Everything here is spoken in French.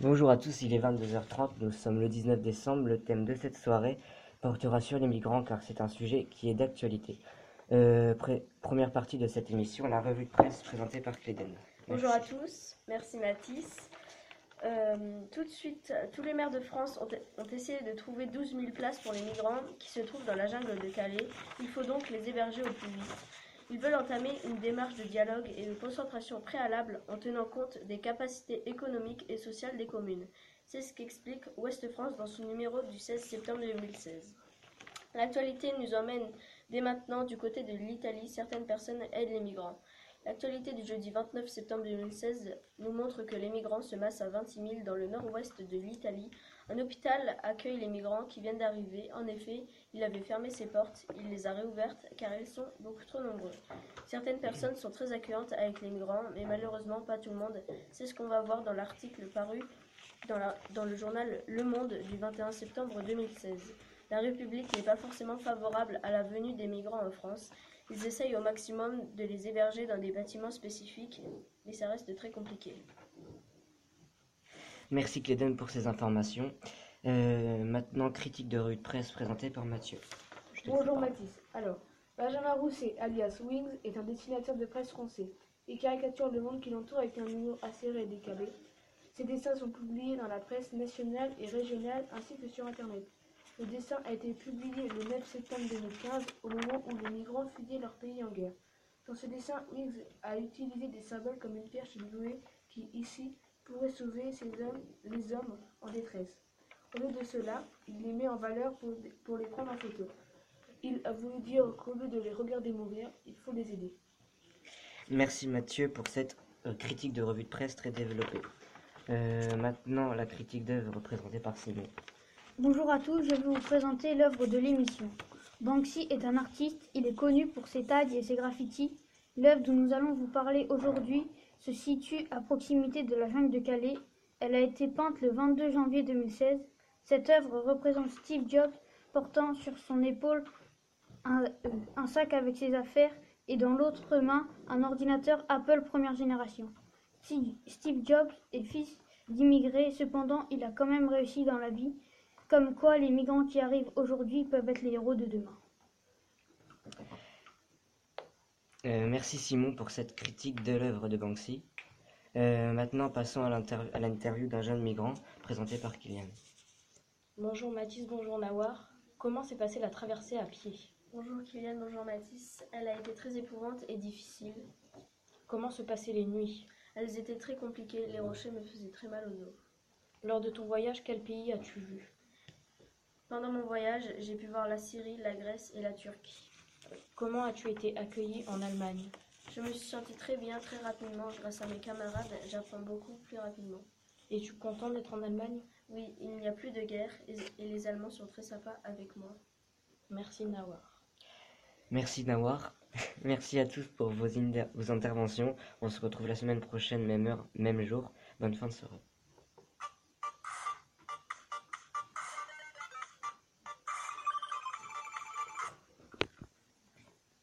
Bonjour à tous, il est 22h30, nous sommes le 19 décembre. Le thème de cette soirée portera sur les migrants car c'est un sujet qui est d'actualité. Euh, première partie de cette émission, la revue de presse présentée par Cléden. Bonjour à tous, merci Mathis. Euh, tout de suite, tous les maires de France ont, ont, essayé de trouver 12 000 places pour les migrants qui se trouvent dans la jungle de Calais. Il faut donc les héberger au plus vite. Ils veulent entamer une démarche de dialogue et de concentration préalable en tenant compte des capacités économiques et sociales des communes. C'est ce qu'explique Ouest France dans son numéro du 16 septembre 2016. L'actualité nous emmène dès maintenant du côté de l'Italie. Certaines personnes aident les migrants. L'actualité du jeudi 29 septembre 2016 nous montre que les migrants se massent à 26 000 dans le nord-ouest de l'Italie. Un hôpital accueille les migrants qui viennent d'arriver. En effet, il avait fermé ses portes, il les a réouvertes car ils sont beaucoup trop nombreux. Certaines personnes sont très accueillantes avec les migrants, mais malheureusement pas tout le monde. C'est ce qu'on va voir dans l'article paru dans, dans le journal Le Monde du 21 septembre 2016. La République n'est pas forcément favorable à la venue des migrants en France. Ils essayent au maximum de les héberger dans des bâtiments spécifiques, mais ça reste très compliqué. Merci Cléden pour ces informations. Euh, maintenant, critique de rue de presse présentée par Mathieu. Bonjour Mathis. Alors, Benjamin Rousset, alias Wings, est un dessinateur de presse français. Il caricature le monde qui l'entoure avec un humour acéré et décalé. Ses dessins sont publiés dans la presse nationale et régionale ainsi que sur Internet. Le dessin a été publié le 9 septembre 2015, au moment où les migrants fuyaient leur pays en guerre. Dans ce dessin, Wiggs a utilisé des symboles comme une perche bouée qui, ici, pourrait sauver hommes, les hommes en détresse. Au lieu de cela, il les met en valeur pour, pour les prendre en photo. Il a voulu dire qu'au lieu de les regarder mourir, il faut les aider. Merci Mathieu pour cette euh, critique de revue de presse très développée. Euh, maintenant, la critique d'œuvre représentée par Simon. Bonjour à tous, je vais vous présenter l'œuvre de l'émission. Banksy est un artiste, il est connu pour ses tags et ses graffitis. L'œuvre dont nous allons vous parler aujourd'hui se situe à proximité de la jungle de Calais. Elle a été peinte le 22 janvier 2016. Cette œuvre représente Steve Jobs portant sur son épaule un, un sac avec ses affaires et dans l'autre main un ordinateur Apple première génération. Steve Jobs est fils d'immigrés, cependant il a quand même réussi dans la vie. Comme quoi les migrants qui arrivent aujourd'hui peuvent être les héros de demain. Euh, merci Simon pour cette critique de l'œuvre de Banksy. Euh, maintenant, passons à l'interview d'un jeune migrant présenté par Kylian. Bonjour Mathis, bonjour Nawar. Comment s'est passée la traversée à pied? Bonjour Kylian, bonjour Mathis. Elle a été très éprouvante et difficile. Comment se passaient les nuits? Elles étaient très compliquées, les rochers me faisaient très mal aux os. Lors de ton voyage, quel pays as-tu vu? Pendant mon voyage, j'ai pu voir la Syrie, la Grèce et la Turquie. Comment as-tu été accueilli en Allemagne? Je me suis senti très bien, très rapidement. Grâce à mes camarades, j'apprends beaucoup plus rapidement. Es-tu content d'être en Allemagne? Oui, il n'y a plus de guerre et, les Allemands sont très sympas avec moi. Merci Nawar. Merci Nawar. Merci à tous pour vos, vos interventions. On se retrouve la semaine prochaine, même heure, même jour. Bonne fin de soirée.